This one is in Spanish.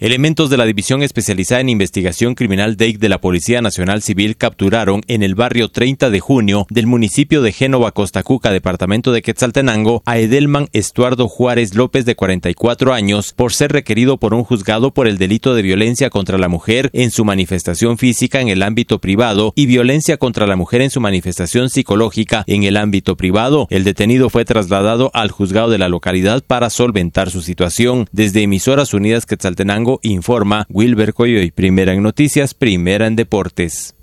Elementos de la División Especializada en Investigación Criminal DEIC de la Policía Nacional Civil capturaron en el barrio 30 de junio del municipio de Génova, Costa Cuca, departamento de Quetzaltenango, a Edelman Estuardo Juárez López de 44 años por ser requerido por un juzgado por el delito de violencia contra la mujer en su manifestación física en el ámbito privado y violencia contra la mujer en su manifestación psicológica en el ámbito privado. El detenido fue trasladado al juzgado de la localidad para solventar su situación. Desde Emisoras Unidas Quetzaltenango informa Wilber Coyoy, primera en noticias, primera en deportes.